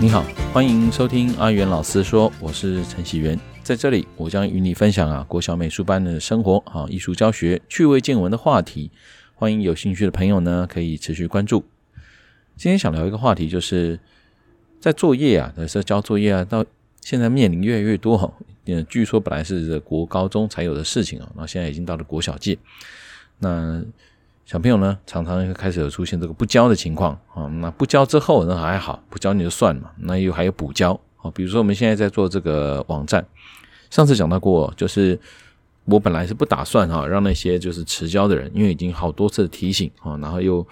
你好，欢迎收听阿元老师说，我是陈喜元，在这里我将与你分享啊国小美术班的生活啊艺术教学趣味见闻的话题，欢迎有兴趣的朋友呢可以持续关注。今天想聊一个话题，就是在作业啊，有时候交作业啊，到现在面临越来越多哈，嗯，据说本来是国高中才有的事情啊，那现在已经到了国小界，那。小朋友呢，常常会开始有出现这个不交的情况啊。那不交之后，那还好，不交你就算嘛。那又还有补交啊，比如说我们现在在做这个网站，上次讲到过，就是我本来是不打算哈，让那些就是迟交的人，因为已经好多次提醒啊，然后又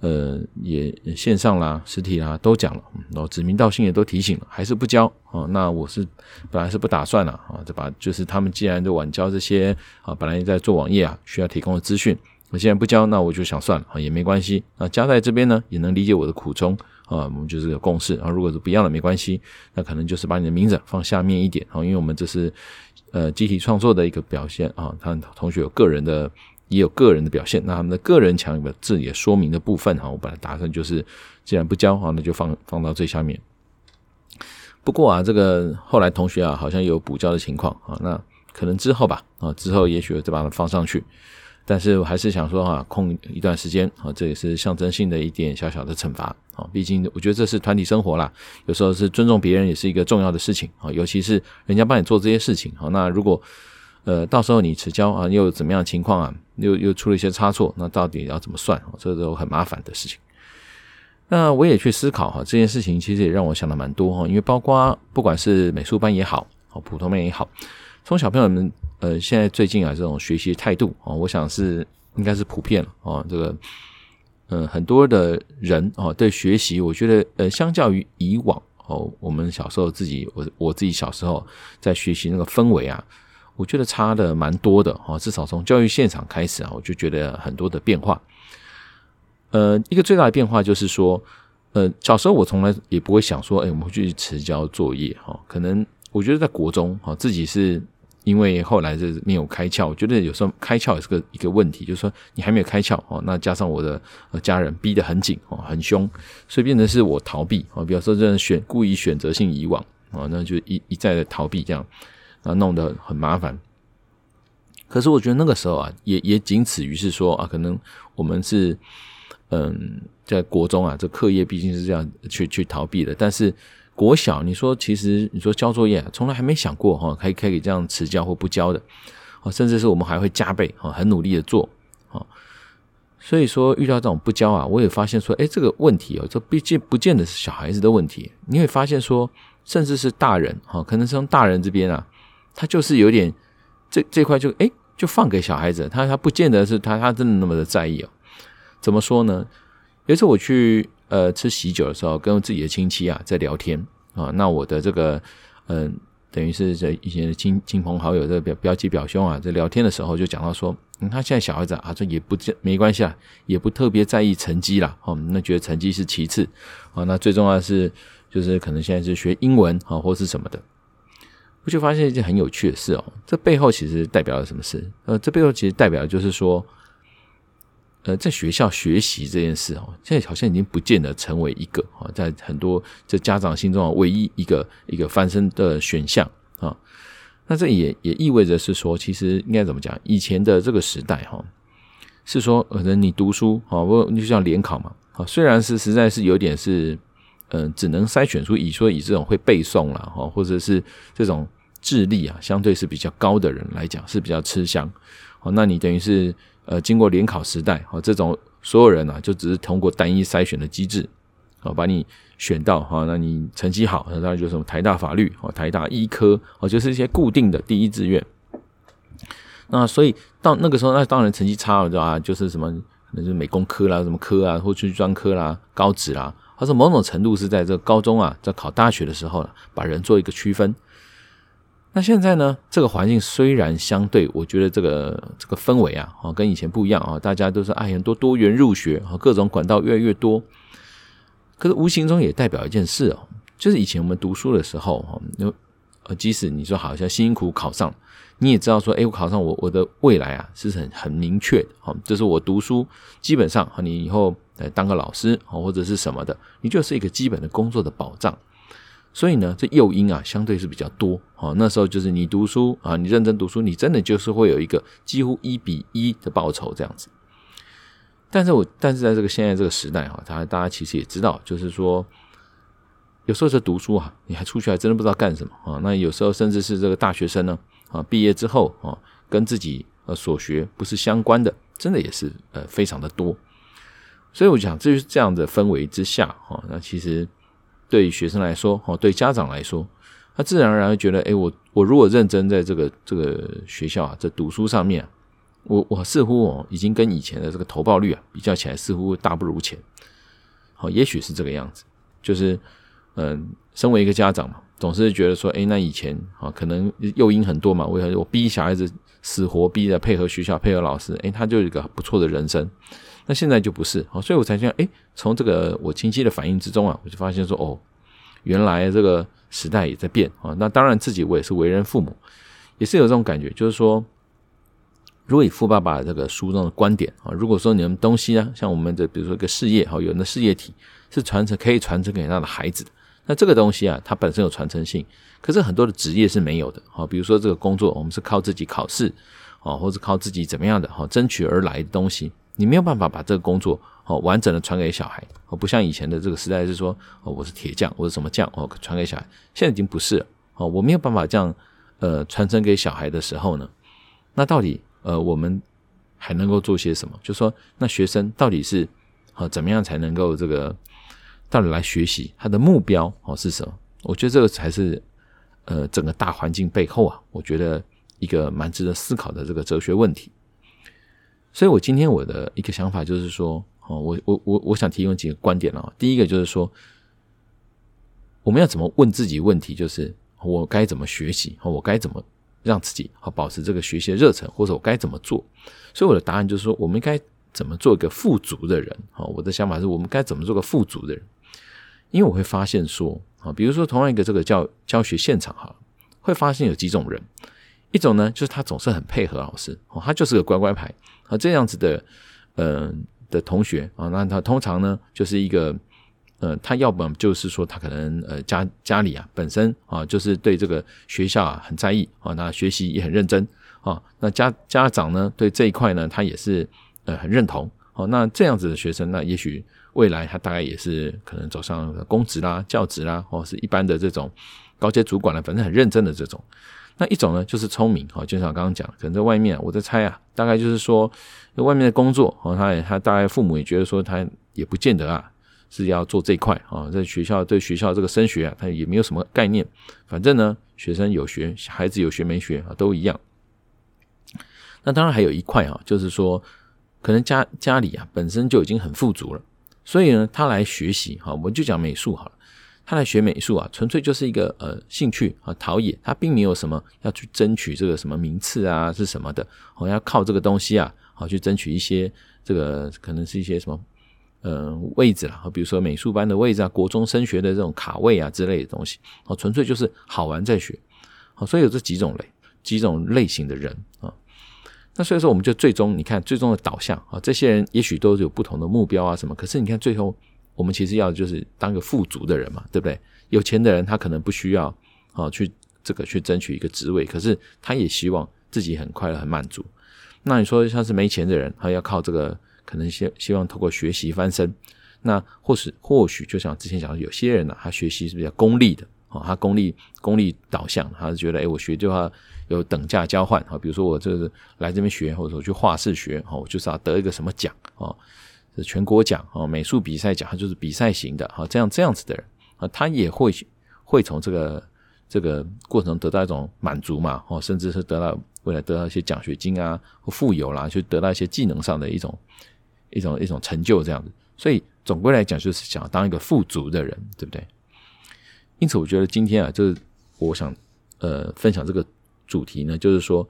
呃也线上啦、实体啦都讲了，然后指名道姓也都提醒了，还是不交啊。那我是本来是不打算了啊，就把就是他们既然就晚交这些啊，本来在做网页啊需要提供的资讯。我现在不交，那我就想算了啊，也没关系啊。加在这边呢，也能理解我的苦衷啊。我们就是个共识啊。如果是不要了，没关系，那可能就是把你的名字放下面一点啊，因为我们这是呃集体创作的一个表现啊。他同学有个人的，也有个人的表现，那他们的个人墙有自己的说明的部分哈。我本来打算就是，既然不交啊，那就放放到最下面。不过啊，这个后来同学啊，好像有补交的情况啊，那可能之后吧啊，之后也许我再把它放上去。但是我还是想说哈，空一段时间啊，这也是象征性的一点小小的惩罚啊。毕竟我觉得这是团体生活啦，有时候是尊重别人也是一个重要的事情啊。尤其是人家帮你做这些事情啊，那如果呃到时候你迟交啊，又怎么样的情况啊，又又出了一些差错，那到底要怎么算？这都很麻烦的事情。那我也去思考哈，这件事情其实也让我想的蛮多哈，因为包括不管是美术班也好，普通班也好，从小朋友们。呃，现在最近啊，这种学习态度啊，我想是应该是普遍了啊。这个，呃，很多的人啊，对学习，我觉得呃，相较于以往哦，我们小时候自己，我我自己小时候在学习那个氛围啊，我觉得差的蛮多的啊。至少从教育现场开始啊，我就觉得很多的变化。呃，一个最大的变化就是说，呃，小时候我从来也不会想说，哎，我们会去迟交作业哈。可能我觉得在国中哈，自己是。因为后来是没有开窍，我觉得有时候开窍也是个一个问题，就是说你还没有开窍哦，那加上我的家人逼得很紧哦，很凶，所以变成是我逃避哦，比方说这选故意选择性遗忘啊，那就一一再的逃避这样，啊，弄得很麻烦。可是我觉得那个时候啊，也也仅此于是说啊，可能我们是嗯，在国中啊，这课业毕竟是这样去去逃避的，但是。国小，你说其实你说交作业，从来还没想过哈，可以可以这样迟交或不交的，哦甚至是我们还会加倍哈，很努力的做，所以说遇到这种不交啊，我也发现说，哎，这个问题哦，这毕竟不见得是小孩子的问题，你会发现说，甚至是大人哈，可能是从大人这边啊，他就是有点这这块就哎就放给小孩子，他他不见得是他他真的那么的在意哦，怎么说呢？有一次我去。呃，吃喜酒的时候，跟自己的亲戚啊在聊天啊。那我的这个，嗯、等于是在以前亲亲朋好友，这表表姐表兄啊，在聊天的时候就讲到说，嗯，他现在小孩子啊，这也不没关系啊，也不特别在意成绩啦。哦，那觉得成绩是其次啊。那最重要的是，就是可能现在是学英文啊，或是什么的。我就发现一件很有趣的事哦，这背后其实代表了什么事？呃，这背后其实代表就是说。呃，在学校学习这件事哦，现在好像已经不见得成为一个啊，在很多这家长心中啊，唯一一个一个翻身的选项啊。那这也也意味着是说，其实应该怎么讲？以前的这个时代哈，是说可能你读书啊，不你就像联考嘛啊，虽然是实在是有点是嗯，只能筛选出以说以这种会背诵啦哈，或者是这种智力啊相对是比较高的人来讲是比较吃香哦。那你等于是。呃，经过联考时代，哈，这种所有人啊，就只是通过单一筛选的机制，啊，把你选到哈，那你成绩好，那当然就是什么台大法律，哦，台大医科，哦，就是一些固定的第一志愿。那所以到那个时候，那当然成绩差了，对吧？就是什么，可能是美工科啦，什么科啊，或者专科啦，高职啦，或者某种程度是在这个高中啊，在考大学的时候，把人做一个区分。那现在呢？这个环境虽然相对，我觉得这个这个氛围啊，哦，跟以前不一样啊，大家都是哎，很多多元入学啊，各种管道越来越多。可是无形中也代表一件事哦，就是以前我们读书的时候哈，呃，即使你说好像辛苦考上，你也知道说，哎，我考上我我的未来啊是很很明确的哈，就是我读书基本上，你以后来当个老师啊或者是什么的，你就是一个基本的工作的保障。所以呢，这诱因啊相对是比较多。啊，那时候就是你读书啊，你认真读书，你真的就是会有一个几乎一比一的报酬这样子。但是我但是在这个现在这个时代哈，大家大家其实也知道，就是说有时候是读书啊，你还出去还真的不知道干什么啊。那有时候甚至是这个大学生呢啊，毕业之后啊，跟自己呃所学不是相关的，真的也是呃非常的多。所以我想，这就是这样的氛围之下哈，那其实对学生来说哦，对家长来说，他自然而然会觉得，哎，我我如果认真在这个这个学校啊，在读书上面。我我似乎哦，已经跟以前的这个投报率啊比较起来，似乎大不如前。好，也许是这个样子，就是嗯，身为一个家长嘛，总是觉得说，哎，那以前啊，可能诱因很多嘛，我我逼小孩子死活逼着配合学校、配合老师，哎，他就有一个不错的人生。那现在就不是，好，所以我才想，哎，从这个我亲戚的反应之中啊，我就发现说，哦，原来这个时代也在变啊。那当然，自己我也是为人父母，也是有这种感觉，就是说。如果以富爸爸这个书中的观点啊，如果说你们东西呢，像我们的比如说一个事业哈，有人的事业体是传承可以传承给他的孩子的，那这个东西啊，它本身有传承性，可是很多的职业是没有的哈，比如说这个工作，我们是靠自己考试哦，或者靠自己怎么样的哈争取而来的东西，你没有办法把这个工作哦完整的传给小孩，哦不像以前的这个时代是说哦我是铁匠，我是什么匠哦传给小孩，现在已经不是了哦，我没有办法这样呃传承给小孩的时候呢，那到底？呃，我们还能够做些什么？就说那学生到底是啊怎么样才能够这个到底来学习？他的目标哦是什么？我觉得这个才是呃整个大环境背后啊，我觉得一个蛮值得思考的这个哲学问题。所以我今天我的一个想法就是说，哦，我我我我想提供几个观点啊。第一个就是说，我们要怎么问自己问题？就是我该怎么学习？我该怎么？让自己好保持这个学习的热忱，或者我该怎么做？所以我的答案就是说，我们该怎么做一个富足的人？好，我的想法是我们该怎么做个富足的人？因为我会发现说，啊，比如说同样一个这个教教学现场哈，会发现有几种人，一种呢就是他总是很配合老师，哦，他就是个乖乖牌啊，这样子的，嗯的同学啊，那他通常呢就是一个。呃，他要不就是说他可能呃家家里啊本身啊就是对这个学校啊很在意啊，那学习也很认真啊，那家家长呢对这一块呢他也是呃很认同哦，那这样子的学生，那也许未来他大概也是可能走上公职啦、教职啦，或是一般的这种高阶主管了，反正很认真的这种。那一种呢就是聪明啊，就像我刚刚讲，可能在外面我在猜啊，大概就是说外面的工作哦，他也他大概父母也觉得说他也不见得啊。是要做这一块啊，在学校对学校这个升学啊，他也没有什么概念。反正呢，学生有学，孩子有学没学啊，都一样。那当然还有一块啊，就是说，可能家家里啊本身就已经很富足了，所以呢，他来学习哈，我们就讲美术好了。他来学美术啊，纯粹就是一个呃兴趣啊，陶冶。他并没有什么要去争取这个什么名次啊，是什么的。哦，要靠这个东西啊，好去争取一些这个可能是一些什么。呃，位置啦，比如说美术班的位置啊，国中升学的这种卡位啊之类的东西，哦，纯粹就是好玩在学，好，所以有这几种类几种类型的人啊。那所以说，我们就最终你看最终的导向啊，这些人也许都有不同的目标啊什么，可是你看最后我们其实要就是当个富足的人嘛，对不对？有钱的人他可能不需要啊去这个去争取一个职位，可是他也希望自己很快乐很满足。那你说像是没钱的人，他要靠这个。可能希希望透过学习翻身，那或是或许就像之前讲的，有些人呢、啊，他学习是比较功利的，啊，他功利功利导向，他是觉得，哎，我学就要有等价交换，啊，比如说我这个来这边学，或者说去画室学，哦，我就是要得一个什么奖，哦，是全国奖，哦，美术比赛奖，他就是比赛型的，啊，这样这样子的人，啊，他也会会从这个这个过程得到一种满足嘛，哦，甚至是得到未来得到一些奖学金啊，或富有啦，就得到一些技能上的一种。一种一种成就这样子，所以总归来讲，就是想当一个富足的人，对不对？因此，我觉得今天啊，就是我想呃分享这个主题呢，就是说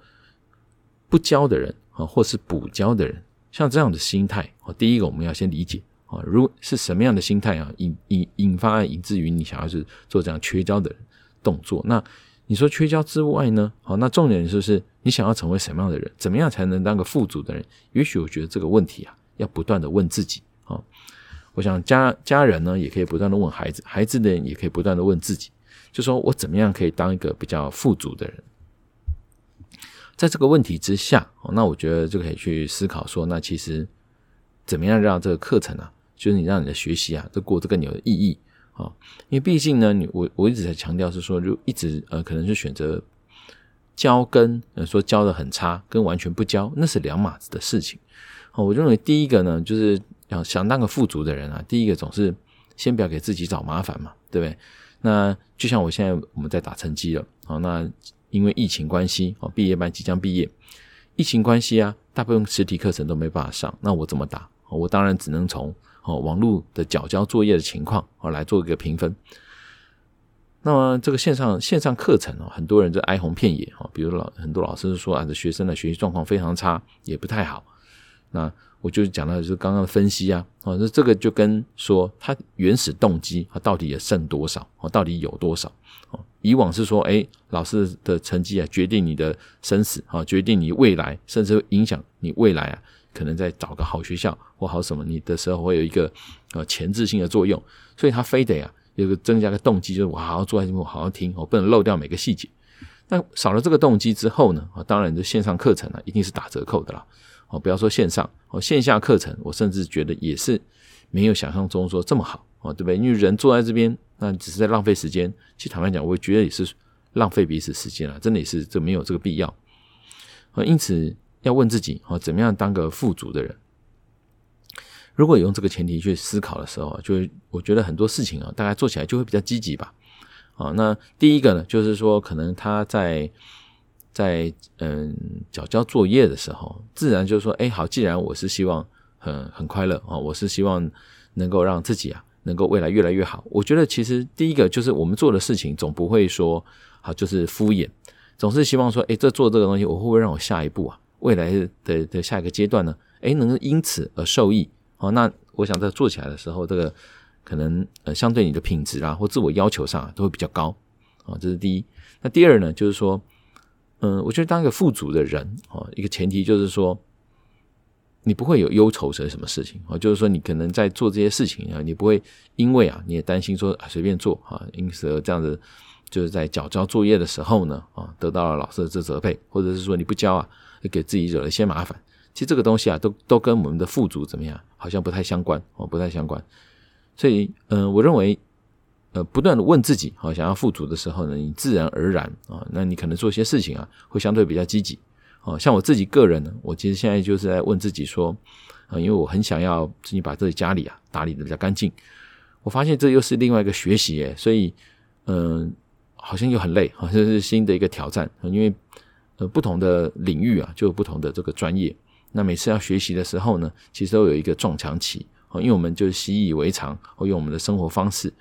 不教的人啊，或是补教的人，像这样的心态啊，第一个我们要先理解啊，如是什么样的心态啊，引引引发以至于你想要是做这样缺交的动作。那你说缺交之外呢？好，那重点就是你想要成为什么样的人？怎么样才能当个富足的人？也许我觉得这个问题啊。要不断的问自己啊，我想家家人呢也可以不断的问孩子，孩子呢也可以不断的问自己。就说我怎么样可以当一个比较富足的人？在这个问题之下，那我觉得就可以去思考说，那其实怎么样让这个课程啊，就是你让你的学习啊，都过得更有意义啊？因为毕竟呢，你我我一直在强调是说，就一直呃，可能是选择教跟呃说教的很差，跟完全不教，那是两码子的事情。哦，我认为第一个呢，就是要想当个富足的人啊，第一个总是先不要给自己找麻烦嘛，对不对？那就像我现在我们在打成绩了，好那。因为疫情关系，哦，毕业班即将毕业，疫情关系啊，大部分实体课程都没办法上，那我怎么打？我当然只能从哦网络的缴交作业的情况哦来做一个评分。那么这个线上线上课程哦，很多人就哀鸿遍野哦，比如老很多老师说啊，这学生的学习状况非常差，也不太好。那我就讲到就是刚刚分析啊，哦，那这个就跟说他原始动机啊，到底也剩多少？哦，到底有多少？哦，以往是说，诶，老师的成绩啊，决定你的生死啊，决定你未来，甚至会影响你未来啊，可能在找个好学校或好什么，你的时候会有一个呃前置性的作用，所以他非得啊有个增加个动机，就是我好好坐在这边，我好好听，我不能漏掉每个细节。那少了这个动机之后呢，啊，当然这线上课程呢，一定是打折扣的啦。哦，不要说线上哦，线下课程，我甚至觉得也是没有想象中说这么好哦，对不对？因为人坐在这边，那只是在浪费时间。其实坦白讲，我觉得也是浪费彼此时间啊，真的也是这没有这个必要。因此要问自己哦，怎么样当个富足的人？如果有用这个前提去思考的时候，就我觉得很多事情啊，大概做起来就会比较积极吧。啊，那第一个呢，就是说可能他在。在嗯，缴交作业的时候，自然就是说，哎，好，既然我是希望很很快乐啊，我是希望能够让自己啊，能够未来越来越好。我觉得其实第一个就是我们做的事情，总不会说好就是敷衍，总是希望说，哎，这做这个东西，我会不会让我下一步啊，未来的的下一个阶段呢，哎，能够因此而受益？好，那我想在做起来的时候，这个可能呃，相对你的品质啊，或自我要求上啊，都会比较高啊，这是第一。那第二呢，就是说。嗯，我觉得当一个富足的人哦，一个前提就是说，你不会有忧愁是什么事情啊？就是说，你可能在做这些事情啊，你不会因为啊，你也担心说随便做啊，因此这样子就是在缴交作业的时候呢啊，得到了老师的这责备，或者是说你不交啊，给自己惹了一些麻烦。其实这个东西啊，都都跟我们的富足怎么样，好像不太相关哦，不太相关。所以，嗯，我认为。呃，不断的问自己，好，想要富足的时候呢，你自然而然啊，那你可能做些事情啊，会相对比较积极。哦，像我自己个人呢，我其实现在就是在问自己说，啊，因为我很想要自己把自己家里啊打理得比较干净。我发现这又是另外一个学习诶，所以，嗯，好像又很累，好像是新的一个挑战。因为呃，不同的领域啊，就有不同的这个专业。那每次要学习的时候呢，其实都有一个撞墙期。哦，因为我们就习以为常，或用我们的生活方式。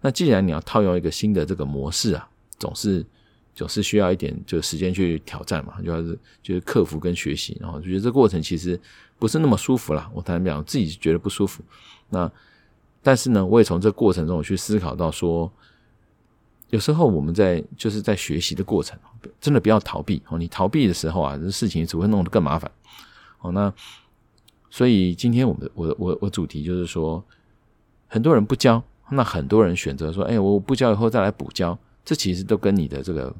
那既然你要套用一个新的这个模式啊，总是总是需要一点就时间去挑战嘛，就要是就是克服跟学习，然后觉得这过程其实不是那么舒服啦。我坦白讲，自己觉得不舒服。那但是呢，我也从这过程中我去思考到说，有时候我们在就是在学习的过程，真的不要逃避哦。你逃避的时候啊，这事情只会弄得更麻烦。哦，那所以今天我们的我我我主题就是说，很多人不教。那很多人选择说：“哎，我不教以后再来补教。”这其实都跟你的这个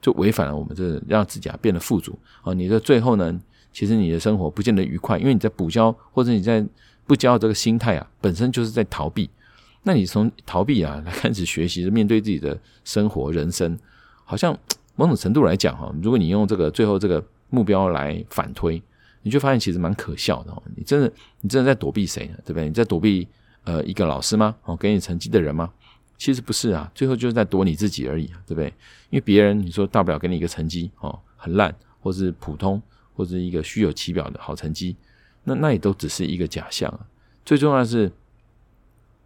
就违反了我们这让自己啊变得富足啊。你的最后呢，其实你的生活不见得愉快，因为你在补交或者你在不交这个心态啊，本身就是在逃避。那你从逃避啊来开始学习，面对自己的生活人生，好像某种程度来讲哈，如果你用这个最后这个目标来反推，你就发现其实蛮可笑的。你真的你真的在躲避谁呢？对不对？你在躲避。呃，一个老师吗？哦，给你成绩的人吗？其实不是啊，最后就是在躲你自己而已，对不对？因为别人你说大不了给你一个成绩哦，很烂，或是普通，或是一个虚有其表的好成绩，那那也都只是一个假象啊。最重要的是，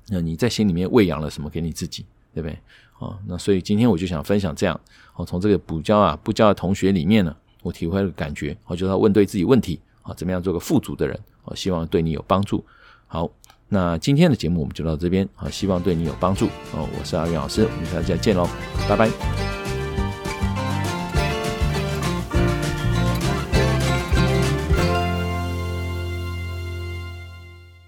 那你在心里面喂养了什么给你自己，对不对？哦，那所以今天我就想分享这样，哦，从这个补交啊不交的同学里面呢，我体会了感觉，我就要问对自己问题啊，怎么样做个富足的人？我希望对你有帮助。好。那今天的节目我们就到这边啊，希望对你有帮助哦。我是阿元老师，我们下次再见喽，拜拜。